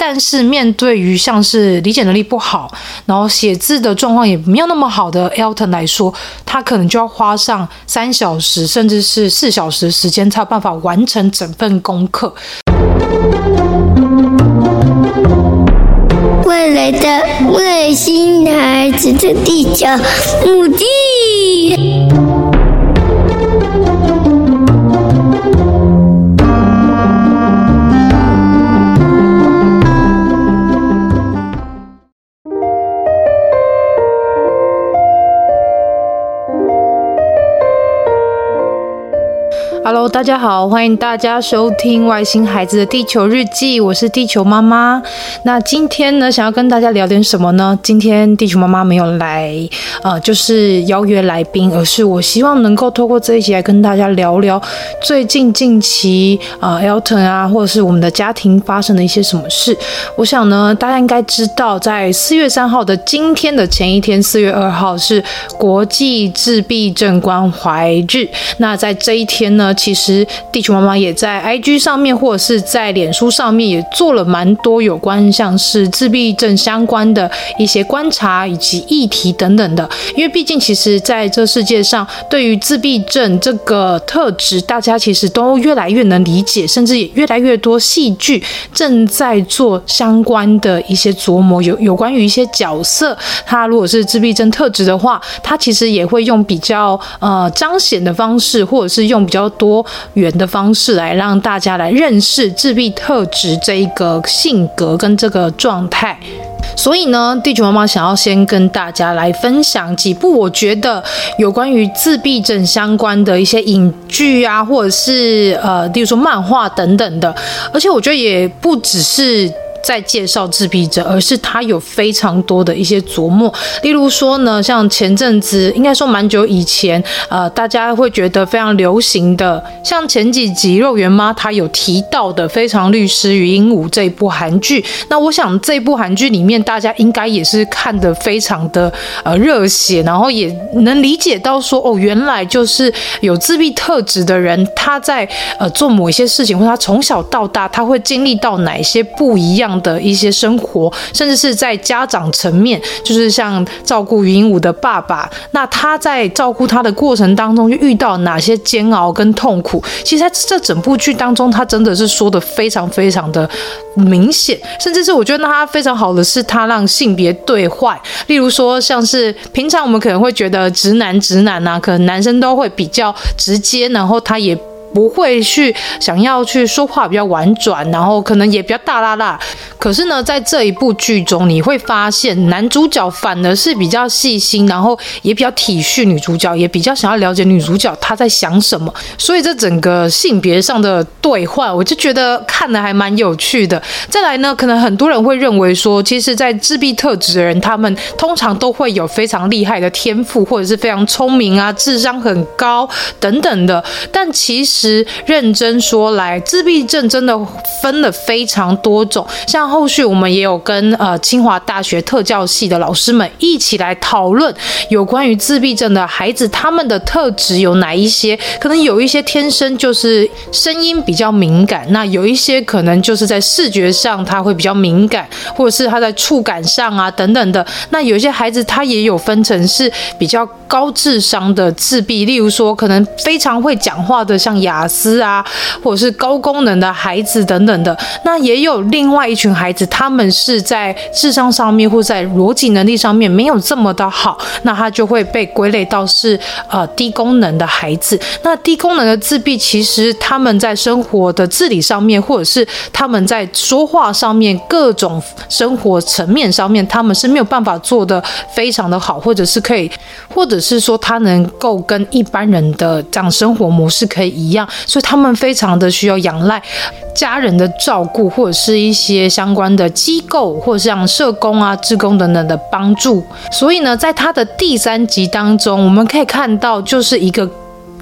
但是面对于像是理解能力不好，然后写字的状况也没有那么好的 Elton 来说，他可能就要花上三小时甚至是四小时时间才有办法完成整份功课。未来的外星孩子的地球母地。大家好，欢迎大家收听《外星孩子的地球日记》，我是地球妈妈。那今天呢，想要跟大家聊点什么呢？今天地球妈妈没有来，呃，就是邀约来宾，而是我希望能够透过这一集来跟大家聊聊最近近期呃，Elton 啊，或者是我们的家庭发生的一些什么事。我想呢，大家应该知道，在四月三号的今天的前一天，四月二号是国际自闭症关怀日。那在这一天呢，其实其实地球妈妈也在 IG 上面或者是在脸书上面也做了蛮多有关像是自闭症相关的一些观察以及议题等等的，因为毕竟其实在这世界上，对于自闭症这个特质，大家其实都越来越能理解，甚至也越来越多戏剧正在做相关的一些琢磨，有有关于一些角色，他如果是自闭症特质的话，他其实也会用比较呃彰显的方式，或者是用比较多。的方式来让大家来认识自闭特质这一个性格跟这个状态，所以呢，地球妈妈想要先跟大家来分享几部我觉得有关于自闭症相关的一些影剧啊，或者是呃，例如说漫画等等的，而且我觉得也不只是。在介绍自闭症，而是他有非常多的一些琢磨。例如说呢，像前阵子应该说蛮久以前，呃，大家会觉得非常流行的，像前几集肉圆妈她有提到的《非常律师与鹦鹉》这一部韩剧。那我想这部韩剧里面，大家应该也是看得非常的呃热血，然后也能理解到说，哦，原来就是有自闭特质的人，他在呃做某一些事情，或他从小到大他会经历到哪些不一样样的一些生活，甚至是在家长层面，就是像照顾云武的爸爸，那他在照顾他的过程当中，又遇到哪些煎熬跟痛苦？其实在这整部剧当中，他真的是说的非常非常的明显，甚至是我觉得他非常好的是，他让性别对换，例如说像是平常我们可能会觉得直男直男啊，可能男生都会比较直接，然后他也。不会去想要去说话比较婉转，然后可能也比较大啦啦。可是呢，在这一部剧中，你会发现男主角反而是比较细心，然后也比较体恤女主角，也比较想要了解女主角她在想什么。所以这整个性别上的对话，我就觉得看的还蛮有趣的。再来呢，可能很多人会认为说，其实，在自闭特质的人，他们通常都会有非常厉害的天赋，或者是非常聪明啊，智商很高等等的。但其实。实认真说来，自闭症真的分了非常多种。像后续我们也有跟呃清华大学特教系的老师们一起来讨论有关于自闭症的孩子，他们的特质有哪一些？可能有一些天生就是声音比较敏感，那有一些可能就是在视觉上他会比较敏感，或者是他在触感上啊等等的。那有些孩子他也有分成是比较高智商的自闭，例如说可能非常会讲话的，像雅思啊，或者是高功能的孩子等等的，那也有另外一群孩子，他们是在智商上面或在逻辑能力上面没有这么的好，那他就会被归类到是呃低功能的孩子。那低功能的自闭，其实他们在生活的自理上面，或者是他们在说话上面，各种生活层面上面，他们是没有办法做的非常的好，或者是可以，或者是说他能够跟一般人的这样生活模式可以一样。所以他们非常的需要仰赖家人的照顾，或者是一些相关的机构，或像社工啊、志工等等的帮助。所以呢，在他的第三集当中，我们可以看到，就是一个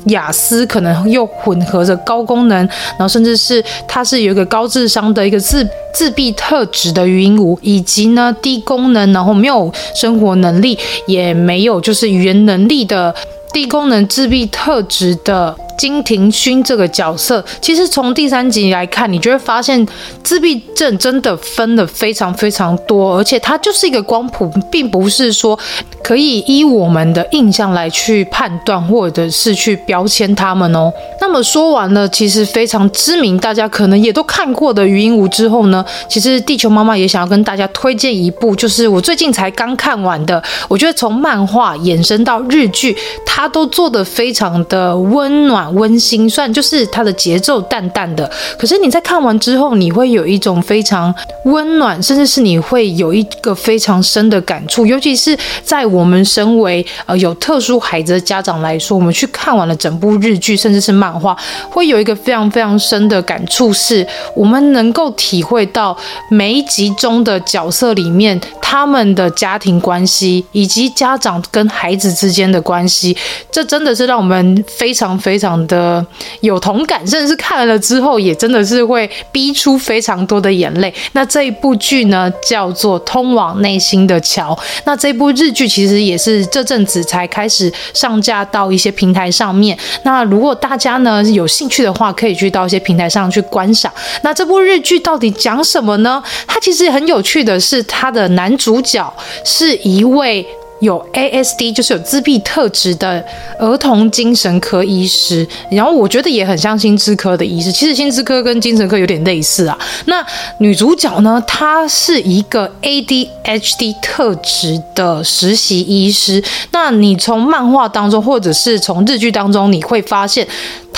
雅思，可能又混合着高功能，然后甚至是他是有一个高智商的一个自自闭特质的禹英禑，以及呢低功能，然后没有生活能力，也没有就是语言能力的低功能自闭特质的。金廷勋这个角色，其实从第三集来看，你就会发现自闭症真的分的非常非常多，而且它就是一个光谱，并不是说可以依我们的印象来去判断或者是去标签他们哦。那么说完了，其实非常知名，大家可能也都看过的《禹英禑》之后呢，其实地球妈妈也想要跟大家推荐一部，就是我最近才刚看完的，我觉得从漫画衍生到日剧，它都做的非常的温暖。温馨，虽然就是它的节奏淡淡的，可是你在看完之后，你会有一种非常温暖，甚至是你会有一个非常深的感触。尤其是在我们身为呃有特殊孩子的家长来说，我们去看完了整部日剧，甚至是漫画，会有一个非常非常深的感触，是我们能够体会到每一集中的角色里面他们的家庭关系，以及家长跟孩子之间的关系。这真的是让我们非常非常。的有同感，甚至是看了之后也真的是会逼出非常多的眼泪。那这一部剧呢，叫做《通往内心的桥》。那这部日剧其实也是这阵子才开始上架到一些平台上面。那如果大家呢有兴趣的话，可以去到一些平台上去观赏。那这部日剧到底讲什么呢？它其实很有趣的是，它的男主角是一位。有 ASD 就是有自闭特质的儿童精神科医师，然后我觉得也很像心智科的医师。其实心智科跟精神科有点类似啊。那女主角呢，她是一个 ADHD 特质的实习医师。那你从漫画当中，或者是从日剧当中，你会发现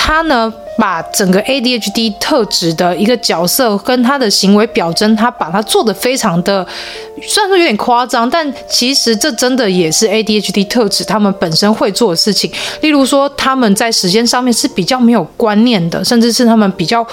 他呢，把整个 ADHD 特质的一个角色跟他的行为表征，他把它做的非常的，虽然说有点夸张，但其实这真的也是 ADHD 特质他们本身会做的事情。例如说，他们在时间上面是比较没有观念的，甚至是他们比较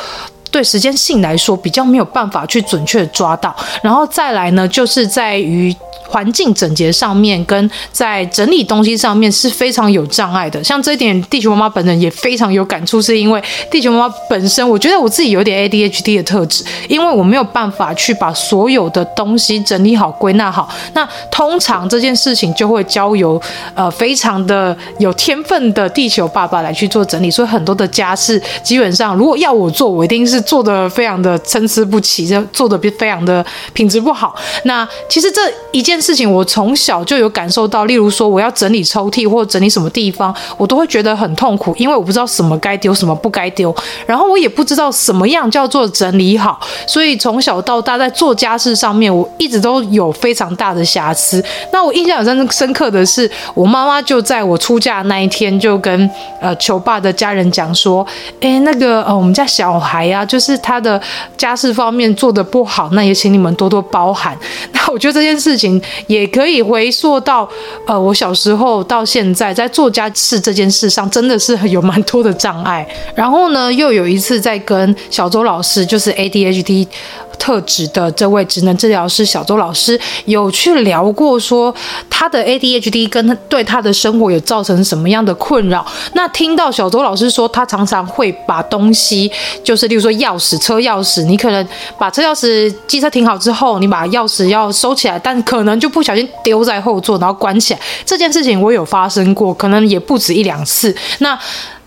对时间性来说比较没有办法去准确抓到。然后再来呢，就是在于。环境整洁上面，跟在整理东西上面是非常有障碍的。像这一点，地球妈妈本人也非常有感触，是因为地球妈妈本身，我觉得我自己有点 ADHD 的特质，因为我没有办法去把所有的东西整理好、归纳好。那通常这件事情就会交由呃非常的有天分的地球爸爸来去做整理。所以很多的家事，基本上如果要我做，我一定是做的非常的参差不齐，就做的非常的品质不好。那其实这一件。事情我从小就有感受到，例如说我要整理抽屉或整理什么地方，我都会觉得很痛苦，因为我不知道什么该丢，什么不该丢，然后我也不知道什么样叫做整理好，所以从小到大在做家事上面，我一直都有非常大的瑕疵。那我印象很深刻的是，我妈妈就在我出嫁那一天就跟呃球爸的家人讲说，哎，那个呃我们家小孩呀、啊，就就是他的家事方面做的不好，那也请你们多多包涵。那我觉得这件事情。也可以回溯到，呃，我小时候到现在，在做家事这件事上，真的是有蛮多的障碍。然后呢，又有一次在跟小周老师，就是 ADHD。特质的这位职能治疗师小周老师有去聊过，说他的 ADHD 跟对他的生活有造成什么样的困扰。那听到小周老师说，他常常会把东西，就是例如说钥匙、车钥匙，你可能把车钥匙机车停好之后，你把钥匙要收起来，但可能就不小心丢在后座，然后关起来。这件事情我有发生过，可能也不止一两次。那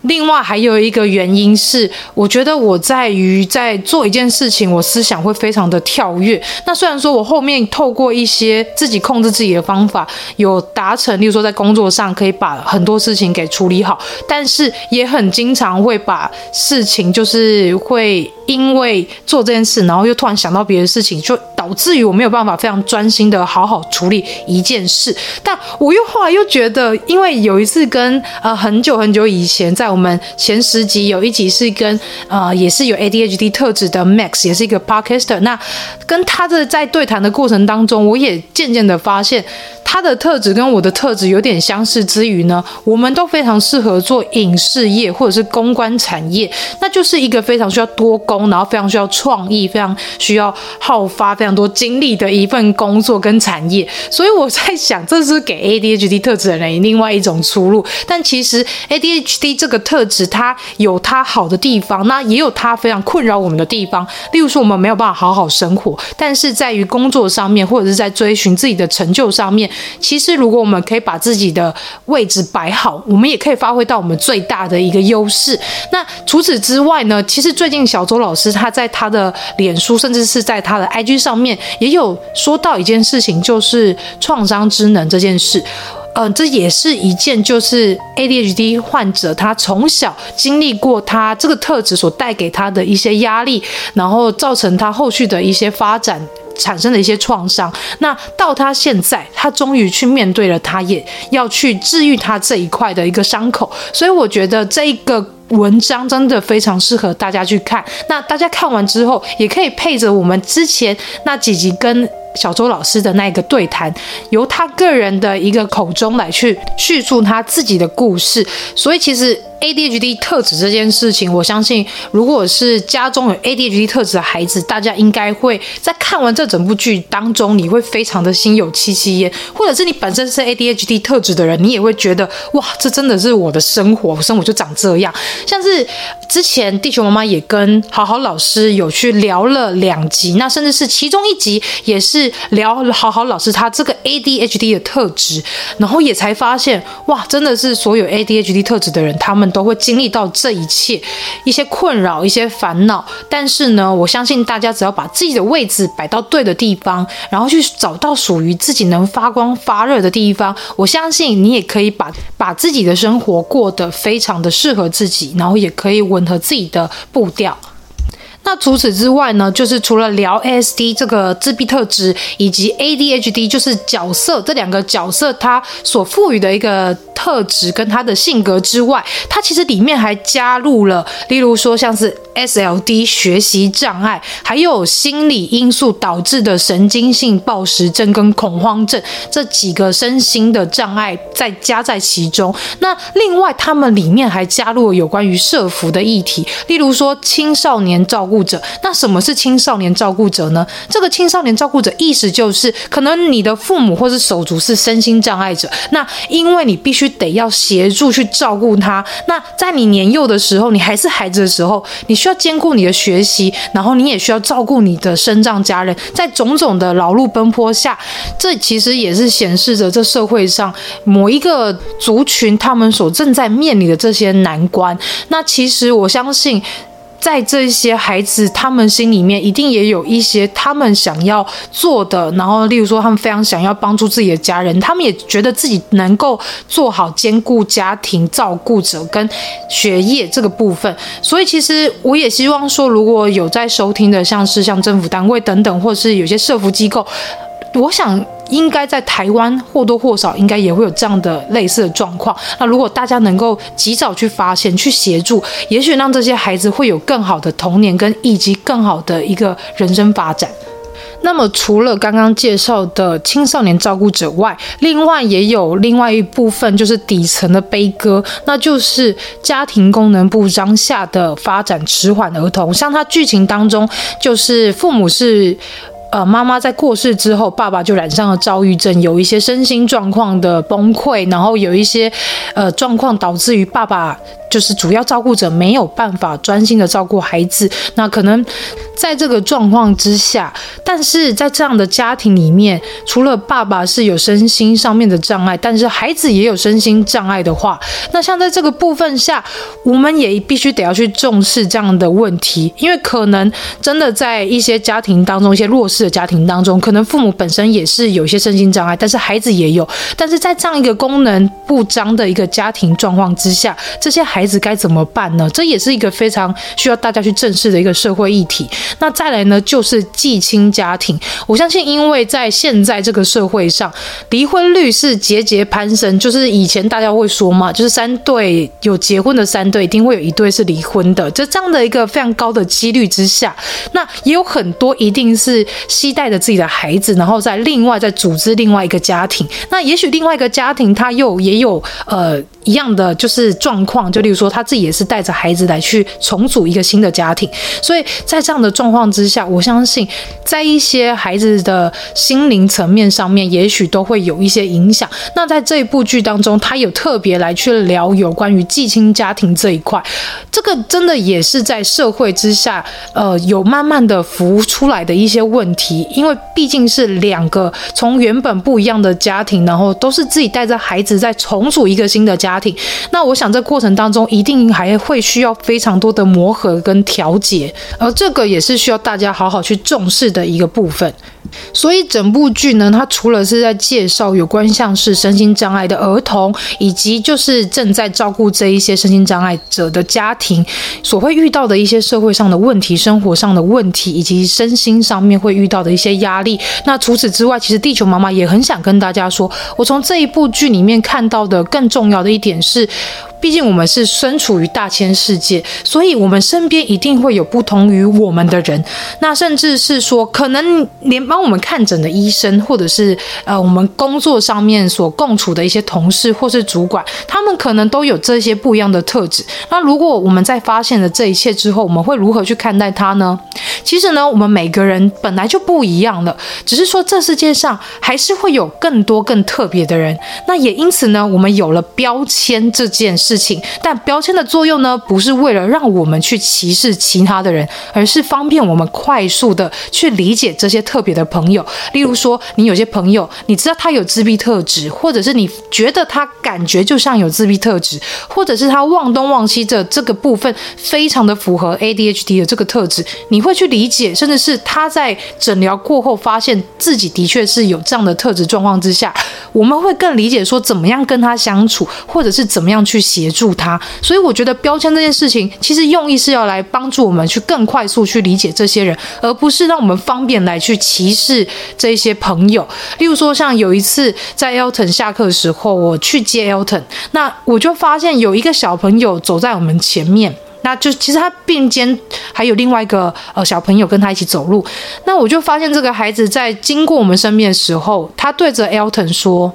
另外还有一个原因是，我觉得我在于在做一件事情，我思想会非常的跳跃。那虽然说我后面透过一些自己控制自己的方法，有达成，例如说在工作上可以把很多事情给处理好，但是也很经常会把事情就是会因为做这件事，然后又突然想到别的事情，就导致于我没有办法非常专心的好好处理一件事。但我又后来又觉得，因为有一次跟呃很久很久以前在我们前十集有一集是跟呃也是有 ADHD 特质的 Max，也是一个 Podcaster。那跟他的在对谈的过程当中，我也渐渐的发现他的特质跟我的特质有点相似之余呢，我们都非常适合做影视业或者是公关产业，那就是一个非常需要多工，然后非常需要创意，非常需要耗发非常多精力的一份工作跟产业。所以我在想，这是给 ADHD 特质的人另外一种出路。但其实 ADHD 这个特质它有它好的地方，那也有它非常困扰我们的地方。例如说，我们没有办法好好生活，但是在于工作上面，或者是在追寻自己的成就上面，其实如果我们可以把自己的位置摆好，我们也可以发挥到我们最大的一个优势。那除此之外呢，其实最近小周老师他在他的脸书，甚至是在他的 IG 上面也有说到一件事情，就是创伤之能这件事。嗯、这也是一件，就是 ADHD 患者他从小经历过他这个特质所带给他的一些压力，然后造成他后续的一些发展产生的一些创伤。那到他现在，他终于去面对了，他也要去治愈他这一块的一个伤口。所以我觉得这一个文章真的非常适合大家去看。那大家看完之后，也可以配着我们之前那几集跟。小周老师的那个对谈，由他个人的一个口中来去叙述他自己的故事，所以其实。ADHD 特质这件事情，我相信，如果是家中有 ADHD 特质的孩子，大家应该会在看完这整部剧当中，你会非常的心有戚戚焉；或者是你本身是 ADHD 特质的人，你也会觉得，哇，这真的是我的生活，我生活就长这样。像是之前地球妈妈也跟好好老师有去聊了两集，那甚至是其中一集也是聊好好老师他这个 ADHD 的特质，然后也才发现，哇，真的是所有 ADHD 特质的人，他们。都会经历到这一切，一些困扰，一些烦恼。但是呢，我相信大家只要把自己的位置摆到对的地方，然后去找到属于自己能发光发热的地方，我相信你也可以把把自己的生活过得非常的适合自己，然后也可以吻合自己的步调。那除此之外呢，就是除了聊 ASD 这个自闭特质，以及 ADHD 就是角色这两个角色它所赋予的一个特质跟他的性格之外，它其实里面还加入了，例如说像是 SLD 学习障碍，还有心理因素导致的神经性暴食症跟恐慌症这几个身心的障碍再加在其中。那另外他们里面还加入了有关于社福的议题，例如说青少年照顾。者，那什么是青少年照顾者呢？这个青少年照顾者意思就是，可能你的父母或是手足是身心障碍者，那因为你必须得要协助去照顾他。那在你年幼的时候，你还是孩子的时候，你需要兼顾你的学习，然后你也需要照顾你的身障家人，在种种的劳碌奔波下，这其实也是显示着这社会上某一个族群他们所正在面临的这些难关。那其实我相信。在这些孩子，他们心里面一定也有一些他们想要做的，然后，例如说，他们非常想要帮助自己的家人，他们也觉得自己能够做好兼顾家庭照顾者跟学业这个部分。所以，其实我也希望说，如果有在收听的，像是像政府单位等等，或是有些社福机构，我想。应该在台湾或多或少应该也会有这样的类似的状况。那如果大家能够及早去发现、去协助，也许让这些孩子会有更好的童年跟以及更好的一个人生发展。那么除了刚刚介绍的青少年照顾者外，另外也有另外一部分就是底层的悲歌，那就是家庭功能不彰下的发展迟缓儿童。像他剧情当中，就是父母是。呃，妈妈在过世之后，爸爸就染上了躁郁症，有一些身心状况的崩溃，然后有一些呃状况导致于爸爸。就是主要照顾者没有办法专心的照顾孩子，那可能在这个状况之下，但是在这样的家庭里面，除了爸爸是有身心上面的障碍，但是孩子也有身心障碍的话，那像在这个部分下，我们也必须得要去重视这样的问题，因为可能真的在一些家庭当中，一些弱势的家庭当中，可能父母本身也是有些身心障碍，但是孩子也有，但是在这样一个功能不彰的一个家庭状况之下，这些孩孩子该怎么办呢？这也是一个非常需要大家去正视的一个社会议题。那再来呢，就是继亲家庭。我相信，因为在现在这个社会上，离婚率是节节攀升。就是以前大家会说嘛，就是三对有结婚的三对，一定会有一对是离婚的。就这样的一个非常高的几率之下，那也有很多一定是携带着自己的孩子，然后再另外再组织另外一个家庭。那也许另外一个家庭他又也有呃。一样的就是状况，就例如说他自己也是带着孩子来去重组一个新的家庭，所以在这样的状况之下，我相信在一些孩子的心灵层面上面，也许都会有一些影响。那在这一部剧当中，他有特别来去聊有关于继亲家庭这一块，这个真的也是在社会之下，呃，有慢慢的浮出来的一些问题，因为毕竟是两个从原本不一样的家庭，然后都是自己带着孩子在重组一个新的家那我想这过程当中一定还会需要非常多的磨合跟调节，而这个也是需要大家好好去重视的一个部分。所以整部剧呢，它除了是在介绍有关像是身心障碍的儿童，以及就是正在照顾这一些身心障碍者的家庭所会遇到的一些社会上的问题、生活上的问题，以及身心上面会遇到的一些压力。那除此之外，其实地球妈妈也很想跟大家说，我从这一部剧里面看到的更重要的一点是。毕竟我们是身处于大千世界，所以我们身边一定会有不同于我们的人。那甚至是说，可能连帮我们看诊的医生，或者是呃我们工作上面所共处的一些同事或是主管，他们可能都有这些不一样的特质。那如果我们在发现了这一切之后，我们会如何去看待他呢？其实呢，我们每个人本来就不一样了，只是说这世界上还是会有更多更特别的人。那也因此呢，我们有了标签这件事。情，但标签的作用呢，不是为了让我们去歧视其他的人，而是方便我们快速的去理解这些特别的朋友。例如说，你有些朋友，你知道他有自闭特质，或者是你觉得他感觉就像有自闭特质，或者是他忘东忘西的这个部分非常的符合 ADHD 的这个特质，你会去理理解，甚至是他在诊疗过后发现自己的确是有这样的特质状况之下，我们会更理解说怎么样跟他相处，或者是怎么样去。协助他，所以我觉得标签这件事情，其实用意是要来帮助我们去更快速去理解这些人，而不是让我们方便来去歧视这些朋友。例如说，像有一次在 Elton 下课的时候，我去接 Elton，那我就发现有一个小朋友走在我们前面，那就其实他并肩还有另外一个呃小朋友跟他一起走路，那我就发现这个孩子在经过我们身边的时候，他对着 Elton 说：“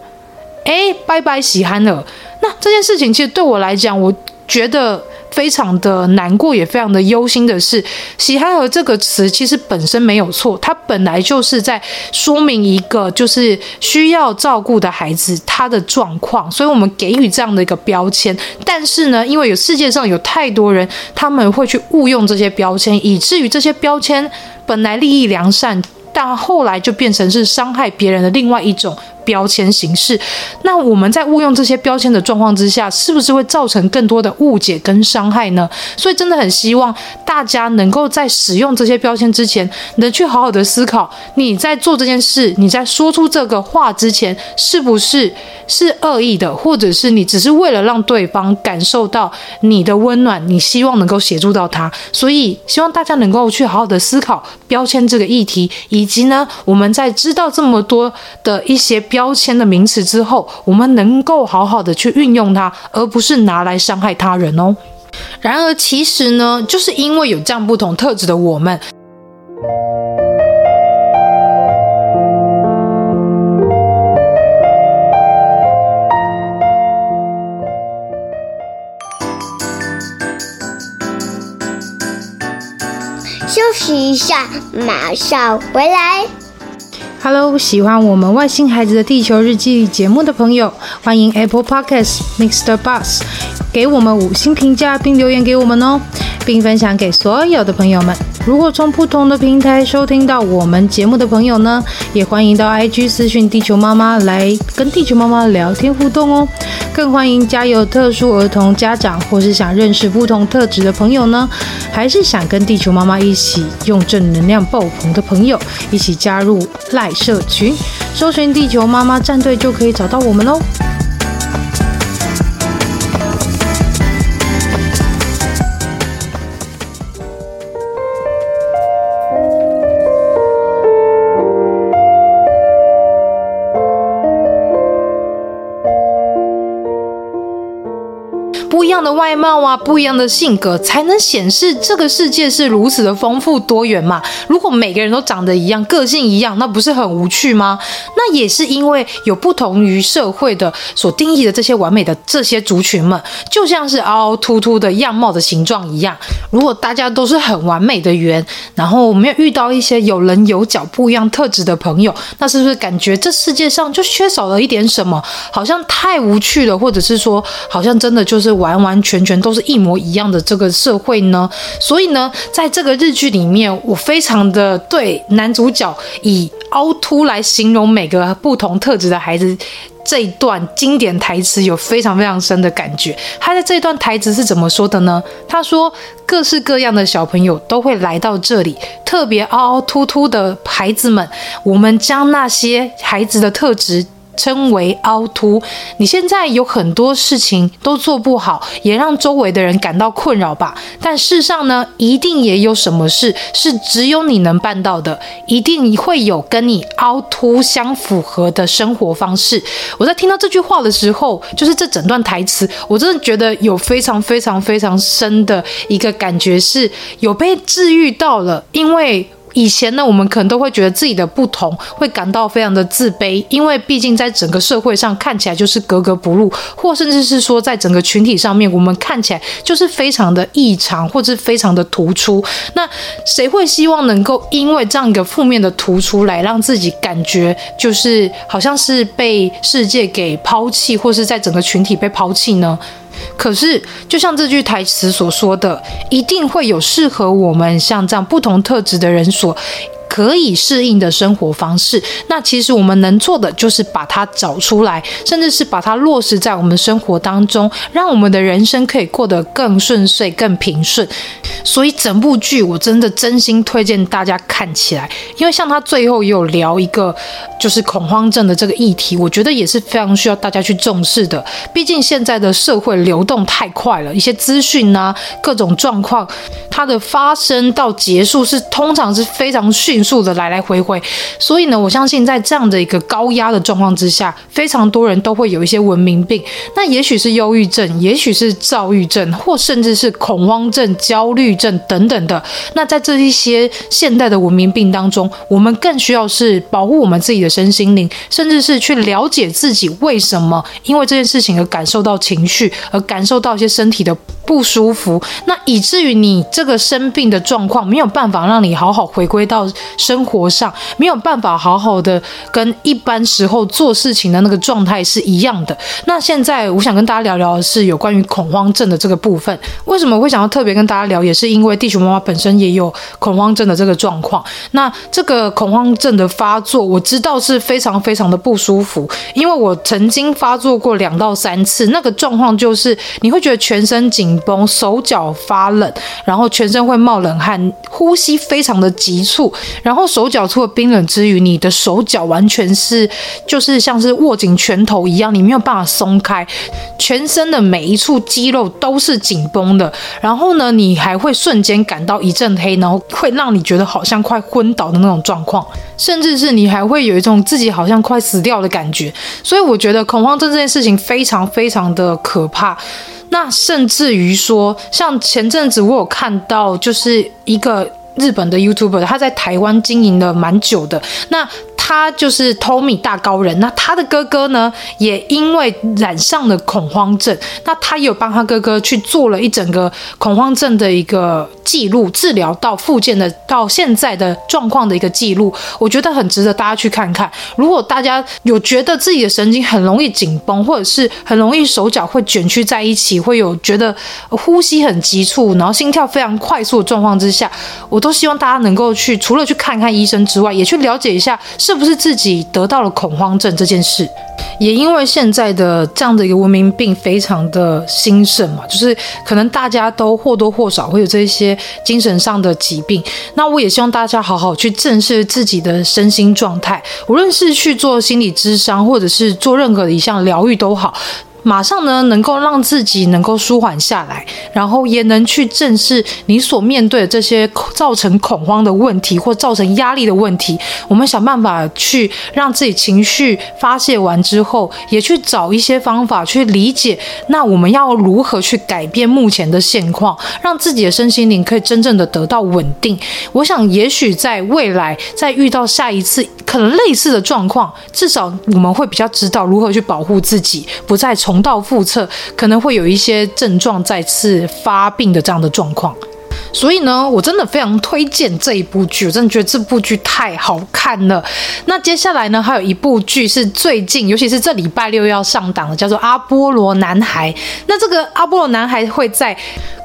哎，拜拜，喜憨儿。”那这件事情其实对我来讲，我觉得非常的难过，也非常的忧心的是，“喜憨儿”这个词其实本身没有错，它本来就是在说明一个就是需要照顾的孩子他的状况，所以我们给予这样的一个标签。但是呢，因为有世界上有太多人，他们会去误用这些标签，以至于这些标签本来利益良善，但后来就变成是伤害别人的另外一种。标签形式，那我们在误用这些标签的状况之下，是不是会造成更多的误解跟伤害呢？所以真的很希望大家能够在使用这些标签之前，能去好好的思考，你在做这件事，你在说出这个话之前，是不是是恶意的，或者是你只是为了让对方感受到你的温暖，你希望能够协助到他。所以希望大家能够去好好的思考标签这个议题，以及呢，我们在知道这么多的一些。标签的名词之后，我们能够好好的去运用它，而不是拿来伤害他人哦。然而，其实呢，就是因为有这样不同特质的我们，休息一下，马上回来。Hello，喜欢我们外星孩子的地球日记节目的朋友，欢迎 Apple Podcasts Mr. Bus 给我们五星评价并留言给我们哦，并分享给所有的朋友们。如果从不同的平台收听到我们节目的朋友呢，也欢迎到 IG 私讯地球妈妈来跟地球妈妈聊天互动哦。更欢迎家有特殊儿童家长或是想认识不同特质的朋友呢，还是想跟地球妈妈一起用正能量爆棚的朋友，一起加入赖社群，搜寻地球妈妈战队就可以找到我们喽。的外貌啊，不一样的性格，才能显示这个世界是如此的丰富多元嘛。如果每个人都长得一样，个性一样，那不是很无趣吗？那也是因为有不同于社会的所定义的这些完美的这些族群们，就像是凹凹凸凸的样貌的形状一样。如果大家都是很完美的圆，然后我们又遇到一些有棱有角不一样特质的朋友，那是不是感觉这世界上就缺少了一点什么？好像太无趣了，或者是说，好像真的就是完完全全都是一模一样的这个社会呢？所以呢，在这个日剧里面，我非常的对男主角以凹凸来形容每个不同特质的孩子。这一段经典台词有非常非常深的感觉。他在这一段台词是怎么说的呢？他说：“各式各样的小朋友都会来到这里，特别凹凹凸凸的孩子们，我们将那些孩子的特质。”称为凹凸，你现在有很多事情都做不好，也让周围的人感到困扰吧？但世上呢，一定也有什么事是只有你能办到的，一定会有跟你凹凸相符合的生活方式。我在听到这句话的时候，就是这整段台词，我真的觉得有非常非常非常深的一个感觉，是有被治愈到了，因为。以前呢，我们可能都会觉得自己的不同，会感到非常的自卑，因为毕竟在整个社会上看起来就是格格不入，或甚至是说在整个群体上面，我们看起来就是非常的异常，或者是非常的突出。那谁会希望能够因为这样一个负面的突出来让自己感觉就是好像是被世界给抛弃，或是在整个群体被抛弃呢？可是，就像这句台词所说的，一定会有适合我们像这样不同特质的人所。可以适应的生活方式，那其实我们能做的就是把它找出来，甚至是把它落实在我们生活当中，让我们的人生可以过得更顺遂、更平顺。所以整部剧我真的真心推荐大家看起来，因为像他最后也有聊一个就是恐慌症的这个议题，我觉得也是非常需要大家去重视的。毕竟现在的社会流动太快了，一些资讯啊、各种状况，它的发生到结束是通常是非常迅速的来来回回，所以呢，我相信在这样的一个高压的状况之下，非常多人都会有一些文明病。那也许是忧郁症，也许是躁郁症，或甚至是恐慌症、焦虑症等等的。那在这一些现代的文明病当中，我们更需要是保护我们自己的身心灵，甚至是去了解自己为什么因为这件事情而感受到情绪，而感受到一些身体的不舒服。那以至于你这个生病的状况没有办法让你好好回归到。生活上没有办法好好的跟一般时候做事情的那个状态是一样的。那现在我想跟大家聊聊的是有关于恐慌症的这个部分。为什么会想要特别跟大家聊，也是因为地球妈妈本身也有恐慌症的这个状况。那这个恐慌症的发作，我知道是非常非常的不舒服，因为我曾经发作过两到三次。那个状况就是你会觉得全身紧绷，手脚发冷，然后全身会冒冷汗，呼吸非常的急促。然后手脚除了冰冷之余，你的手脚完全是就是像是握紧拳头一样，你没有办法松开，全身的每一处肌肉都是紧绷的。然后呢，你还会瞬间感到一阵黑，然后会让你觉得好像快昏倒的那种状况，甚至是你还会有一种自己好像快死掉的感觉。所以我觉得恐慌症这件事情非常非常的可怕。那甚至于说，像前阵子我有看到，就是一个。日本的 YouTuber，他在台湾经营了蛮久的。那他就是 Tommy 大高人，那他的哥哥呢，也因为染上了恐慌症，那他有帮他哥哥去做了一整个恐慌症的一个记录，治疗到复健的到现在的状况的一个记录，我觉得很值得大家去看看。如果大家有觉得自己的神经很容易紧绷，或者是很容易手脚会卷曲在一起，会有觉得呼吸很急促，然后心跳非常快速的状况之下，我都希望大家能够去除了去看看医生之外，也去了解一下是。不是自己得到了恐慌症这件事？也因为现在的这样的一个文明病非常的兴盛嘛，就是可能大家都或多或少会有这些精神上的疾病。那我也希望大家好好去正视自己的身心状态，无论是去做心理咨商，或者是做任何的一项疗愈都好。马上呢能够让自己能够舒缓下来，然后也能去正视你所面对的这些造成恐慌的问题或造成压力的问题。我们想办法去让自己情绪发泄完之后，也去找一些方法去理解，那我们要如何去改变目前的现况，让自己的身心灵可以真正的得到稳定。我想，也许在未来，在遇到下一次可能类似的状况，至少我们会比较知道如何去保护自己，不再重蹈覆辙，可能会有一些症状再次发病的这样的状况。所以呢，我真的非常推荐这一部剧，我真的觉得这部剧太好看了。那接下来呢，还有一部剧是最近，尤其是这礼拜六要上档的，叫做《阿波罗男孩》。那这个《阿波罗男孩》会在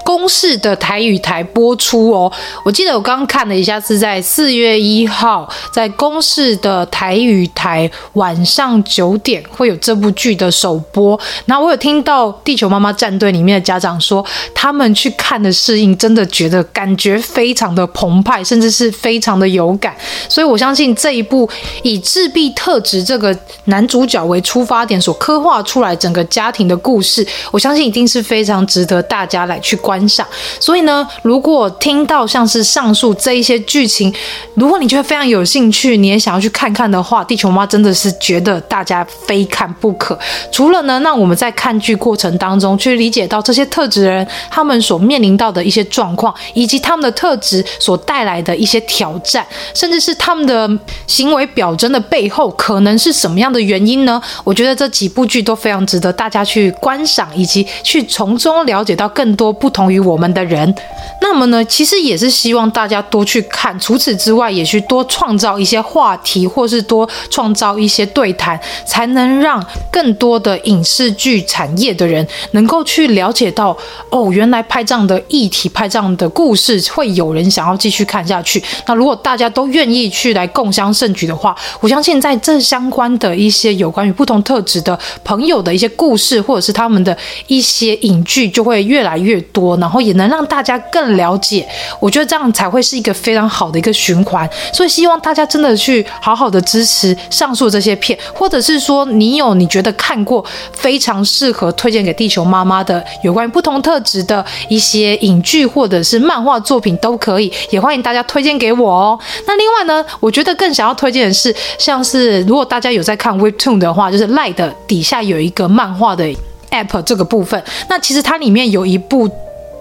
公视的台语台播出哦，我记得我刚刚看了一下，是在四月一号，在公视的台语台晚上九点会有这部剧的首播。那我有听到地球妈妈战队里面的家长说，他们去看的适应真的觉得感觉非常的澎湃，甚至是非常的有感。所以我相信这一部以自闭特质这个男主角为出发点所刻画出来整个家庭的故事，我相信一定是非常值得大家来去观。观赏，所以呢，如果听到像是上述这一些剧情，如果你觉得非常有兴趣，你也想要去看看的话，地球妈真的是觉得大家非看不可。除了呢，让我们在看剧过程当中去理解到这些特质的人他们所面临到的一些状况，以及他们的特质所带来的一些挑战，甚至是他们的行为表征的背后可能是什么样的原因呢？我觉得这几部剧都非常值得大家去观赏，以及去从中了解到更多不同。于我们的人，那么呢，其实也是希望大家多去看。除此之外，也去多创造一些话题，或是多创造一些对谈，才能让更多的影视剧产业的人能够去了解到，哦，原来拍这样的议题、拍这样的故事，会有人想要继续看下去。那如果大家都愿意去来共襄盛举的话，我相信在这相关的一些有关于不同特质的朋友的一些故事，或者是他们的一些影剧，就会越来越多。然后也能让大家更了解，我觉得这样才会是一个非常好的一个循环。所以希望大家真的去好好的支持上述这些片，或者是说你有你觉得看过非常适合推荐给地球妈妈的有关于不同特质的一些影剧或者是漫画作品都可以，也欢迎大家推荐给我哦。那另外呢，我觉得更想要推荐的是，像是如果大家有在看 Webtoon 的话，就是 Line 的底下有一个漫画的 App 这个部分，那其实它里面有一部。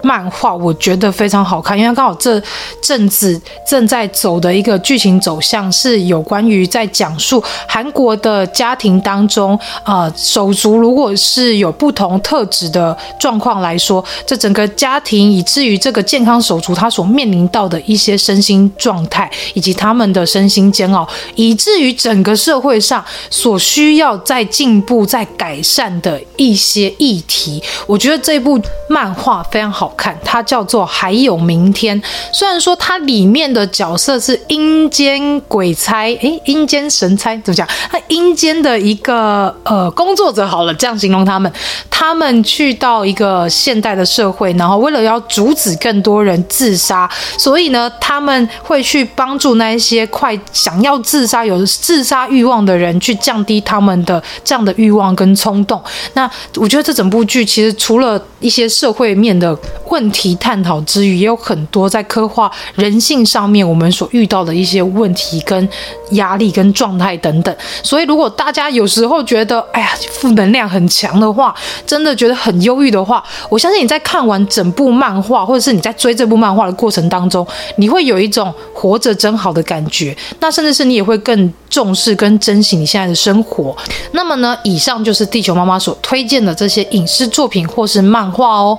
漫画我觉得非常好看，因为刚好这阵子正在走的一个剧情走向是有关于在讲述韩国的家庭当中，呃，手足如果是有不同特质的状况来说，这整个家庭以至于这个健康手足他所面临到的一些身心状态，以及他们的身心煎熬，以至于整个社会上所需要在进步、在改善的一些议题，我觉得这部漫画非常好。看，它叫做《还有明天》。虽然说它里面的角色是阴间鬼差，诶，阴间神差怎么讲？他阴间的一个呃工作者，好了，这样形容他们。他们去到一个现代的社会，然后为了要阻止更多人自杀，所以呢，他们会去帮助那一些快想要自杀、有自杀欲望的人，去降低他们的这样的欲望跟冲动。那我觉得这整部剧其实除了一些社会面的。问题探讨之余，也有很多在刻画人性上面我们所遇到的一些问题、跟压力、跟状态等等。所以，如果大家有时候觉得哎呀负能量很强的话，真的觉得很忧郁的话，我相信你在看完整部漫画，或者是你在追这部漫画的过程当中，你会有一种活着真好的感觉。那甚至是你也会更重视跟珍惜你现在的生活。那么呢，以上就是地球妈妈所推荐的这些影视作品或是漫画哦。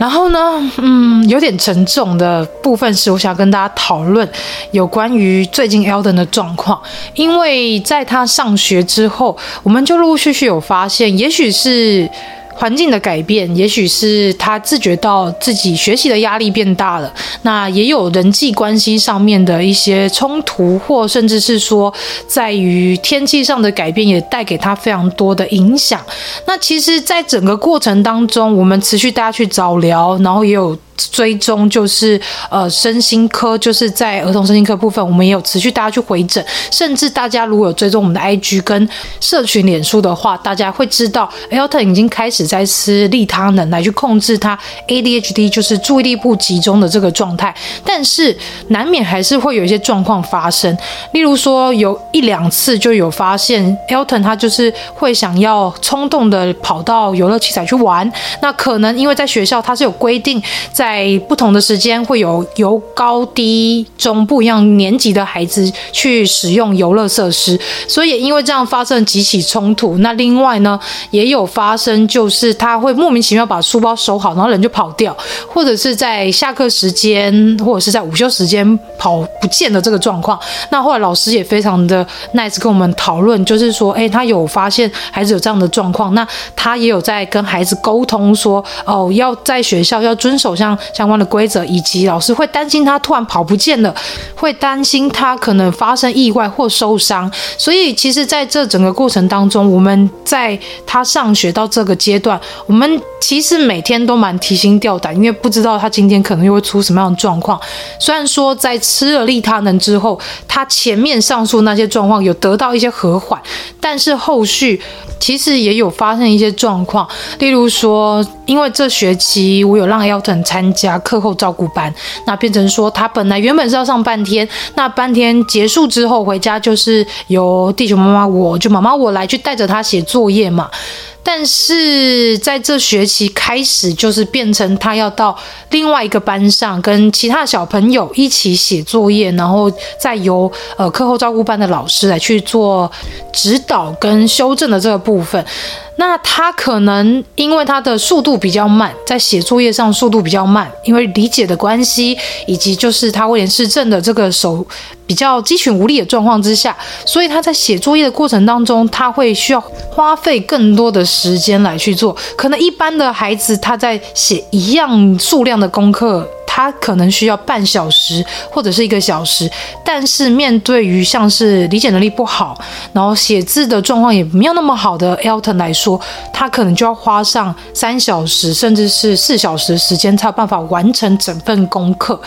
然后呢，嗯，有点沉重的部分是，我想跟大家讨论有关于最近 Elden 的状况，因为在他上学之后，我们就陆陆续续有发现，也许是。环境的改变，也许是他自觉到自己学习的压力变大了。那也有人际关系上面的一些冲突，或甚至是说，在于天气上的改变，也带给他非常多的影响。那其实，在整个过程当中，我们持续大家去找聊，然后也有追踪就是呃身心科，就是在儿童身心科部分，我们也有持续大家去回诊，甚至大家如果有追踪我们的 IG 跟社群脸书的话，大家会知道 Elton 已经开始在吃利他能来去控制他 ADHD，就是注意力不集中的这个状态，但是难免还是会有一些状况发生，例如说有一两次就有发现 Elton 他就是会想要冲动的跑到游乐器材去玩，那可能因为在学校他是有规定在在不同的时间会有由高低中不一样年级的孩子去使用游乐设施，所以也因为这样发生几起冲突。那另外呢，也有发生就是他会莫名其妙把书包收好，然后人就跑掉，或者是在下课时间或者是在午休时间跑不见的这个状况。那后来老师也非常的 nice 跟我们讨论，就是说，哎，他有发现孩子有这样的状况，那他也有在跟孩子沟通说，哦，要在学校要遵守像。相关的规则，以及老师会担心他突然跑不见了，会担心他可能发生意外或受伤。所以，其实在这整个过程当中，我们在他上学到这个阶段，我们其实每天都蛮提心吊胆，因为不知道他今天可能又会出什么样的状况。虽然说在吃了利他能之后，他前面上述那些状况有得到一些和缓，但是后续其实也有发生一些状况，例如说，因为这学期我有让 Elton 参。加课后照顾班，那变成说他本来原本是要上半天，那半天结束之后回家就是由地球妈妈，我就妈妈我来去带着他写作业嘛。但是在这学期开始，就是变成他要到另外一个班上，跟其他小朋友一起写作业，然后再由呃课后照顾班的老师来去做指导跟修正的这个部分。那他可能因为他的速度比较慢，在写作业上速度比较慢，因为理解的关系，以及就是他威廉氏症的这个手比较肌群无力的状况之下，所以他在写作业的过程当中，他会需要花费更多的时间来去做。可能一般的孩子他在写一样数量的功课。他可能需要半小时或者是一个小时，但是面对于像是理解能力不好，然后写字的状况也没有那么好的 Elton 来说，他可能就要花上三小时甚至是四小时时间才有办法完成整份功课。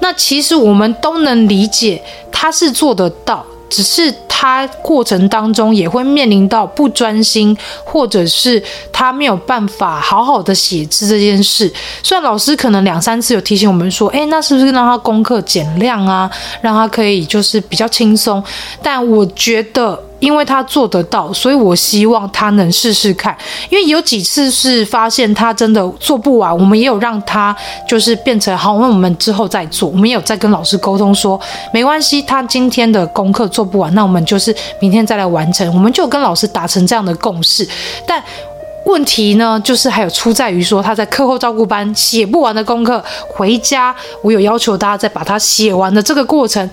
那其实我们都能理解，他是做得到。只是他过程当中也会面临到不专心，或者是他没有办法好好的写字这件事。虽然老师可能两三次有提醒我们说，诶，那是不是让他功课减量啊，让他可以就是比较轻松？但我觉得。因为他做得到，所以我希望他能试试看。因为有几次是发现他真的做不完，我们也有让他就是变成好，那我们之后再做。我们也有在跟老师沟通说，没关系，他今天的功课做不完，那我们就是明天再来完成。我们就跟老师达成这样的共识。但问题呢，就是还有出在于说他在课后照顾班写不完的功课，回家我有要求大家再把它写完的这个过程。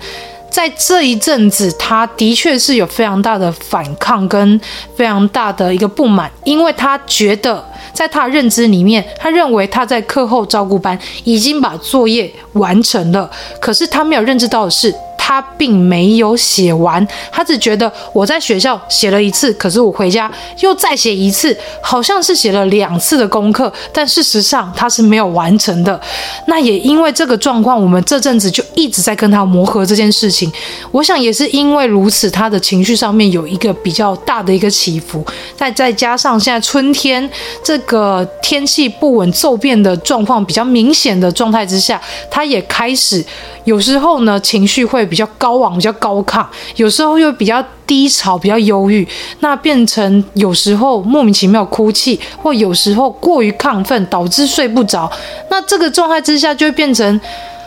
在这一阵子，他的确是有非常大的反抗跟非常大的一个不满，因为他觉得在他的认知里面，他认为他在课后照顾班已经把作业完成了，可是他没有认知到的是。他并没有写完，他只觉得我在学校写了一次，可是我回家又再写一次，好像是写了两次的功课，但事实上他是没有完成的。那也因为这个状况，我们这阵子就一直在跟他磨合这件事情。我想也是因为如此，他的情绪上面有一个比较大的一个起伏。再再加上现在春天这个天气不稳骤变的状况比较明显的状态之下，他也开始有时候呢情绪会比。较高昂，比较高亢，有时候又比较低潮，比较忧郁，那变成有时候莫名其妙哭泣，或有时候过于亢奋，导致睡不着。那这个状态之下，就会变成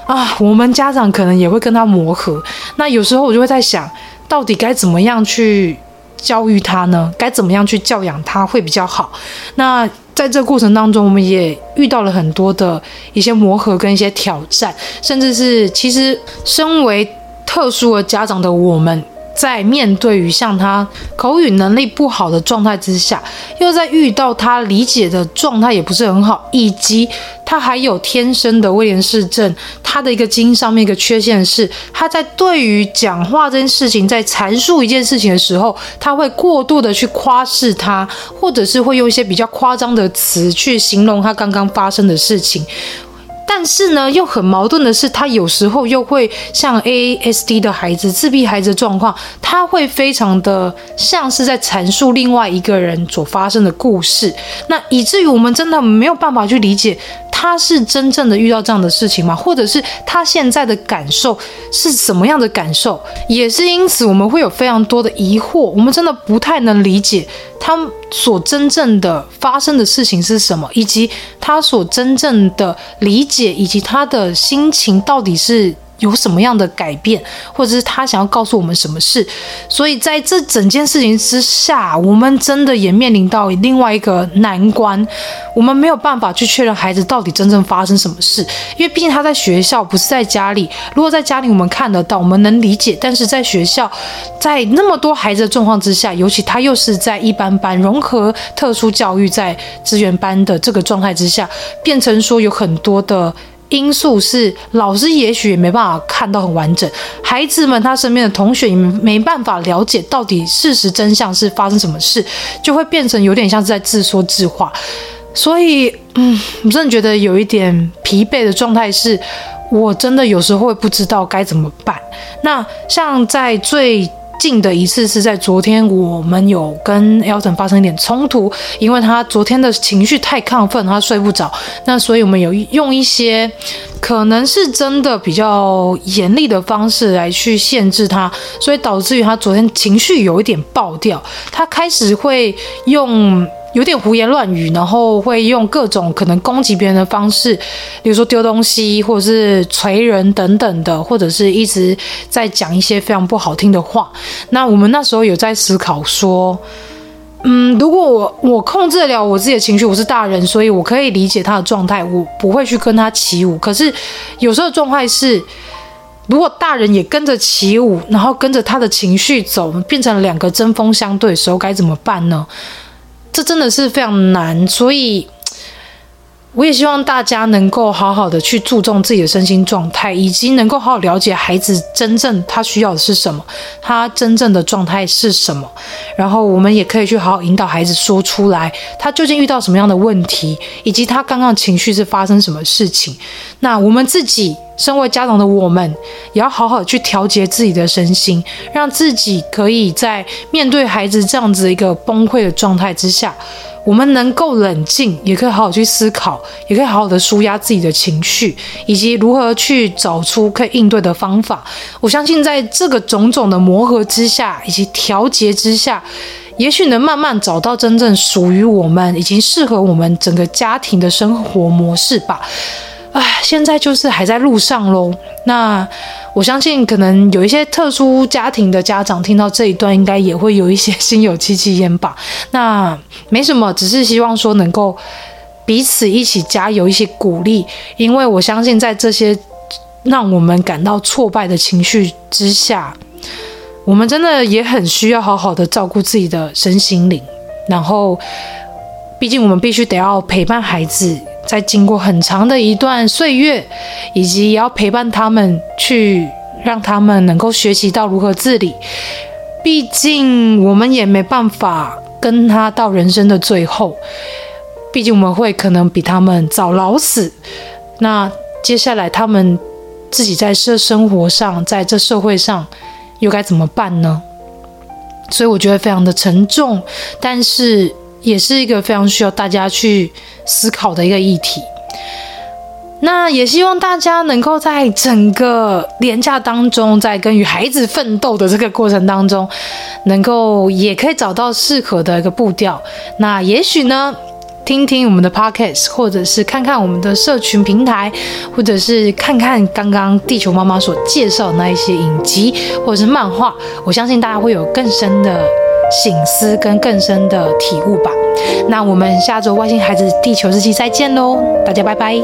啊，我们家长可能也会跟他磨合。那有时候我就会在想，到底该怎么样去教育他呢？该怎么样去教养他会比较好？那。在这个过程当中，我们也遇到了很多的一些磨合跟一些挑战，甚至是其实身为特殊的家长的我们。在面对于像他口语能力不好的状态之下，又在遇到他理解的状态也不是很好，以及他还有天生的威廉氏症，他的一个基因上面一个缺陷是，他在对于讲话这件事情，在阐述一件事情的时候，他会过度的去夸饰他，或者是会用一些比较夸张的词去形容他刚刚发生的事情。但是呢，又很矛盾的是，他有时候又会像 ASD 的孩子、自闭孩子的状况，他会非常的像是在阐述另外一个人所发生的故事，那以至于我们真的没有办法去理解。他是真正的遇到这样的事情吗？或者是他现在的感受是什么样的感受？也是因此，我们会有非常多的疑惑。我们真的不太能理解他所真正的发生的事情是什么，以及他所真正的理解，以及他的心情到底是。有什么样的改变，或者是他想要告诉我们什么事？所以在这整件事情之下，我们真的也面临到另外一个难关，我们没有办法去确认孩子到底真正发生什么事，因为毕竟他在学校，不是在家里。如果在家里，我们看得到，我们能理解；但是在学校，在那么多孩子的状况之下，尤其他又是在一般班融合特殊教育，在资源班的这个状态之下，变成说有很多的。因素是老师也许也没办法看到很完整，孩子们他身边的同学也没办法了解到底事实真相是发生什么事，就会变成有点像是在自说自话。所以，嗯，我真的觉得有一点疲惫的状态，是我真的有时候会不知道该怎么办。那像在最近的一次是在昨天，我们有跟 Elton 发生一点冲突，因为他昨天的情绪太亢奋，他睡不着。那所以我们有用一些可能是真的比较严厉的方式来去限制他，所以导致于他昨天情绪有一点爆掉，他开始会用。有点胡言乱语，然后会用各种可能攻击别人的方式，比如说丢东西，或者是捶人等等的，或者是一直在讲一些非常不好听的话。那我们那时候有在思考说，嗯，如果我我控制得了我自己的情绪，我是大人，所以我可以理解他的状态，我不会去跟他起舞。可是有时候状态是，如果大人也跟着起舞，然后跟着他的情绪走，变成两个针锋相对的时候，该怎么办呢？这真的是非常难，所以我也希望大家能够好好的去注重自己的身心状态，以及能够好好了解孩子真正他需要的是什么，他真正的状态是什么。然后我们也可以去好好引导孩子说出来，他究竟遇到什么样的问题，以及他刚刚情绪是发生什么事情。那我们自己身为家长的我们，也要好好去调节自己的身心，让自己可以在面对孩子这样子一个崩溃的状态之下，我们能够冷静，也可以好好去思考，也可以好好的舒压自己的情绪，以及如何去找出可以应对的方法。我相信在这个种种的磨合之下，以及调节之下，也许能慢慢找到真正属于我们，以及适合我们整个家庭的生活模式吧。唉，现在就是还在路上喽。那我相信，可能有一些特殊家庭的家长听到这一段，应该也会有一些心有戚戚焉吧。那没什么，只是希望说能够彼此一起加油，一些鼓励。因为我相信，在这些让我们感到挫败的情绪之下，我们真的也很需要好好的照顾自己的身心灵。然后，毕竟我们必须得要陪伴孩子。在经过很长的一段岁月，以及也要陪伴他们，去让他们能够学习到如何自理。毕竟我们也没办法跟他到人生的最后，毕竟我们会可能比他们早老死。那接下来他们自己在这生活上，在这社会上又该怎么办呢？所以我觉得非常的沉重，但是。也是一个非常需要大家去思考的一个议题。那也希望大家能够在整个连假当中，在跟与孩子奋斗的这个过程当中，能够也可以找到适合的一个步调。那也许呢，听听我们的 podcast，或者是看看我们的社群平台，或者是看看刚刚地球妈妈所介绍的那一些影集或者是漫画，我相信大家会有更深的。醒思跟更深的体悟吧。那我们下周外星孩子地球日记再见喽，大家拜拜。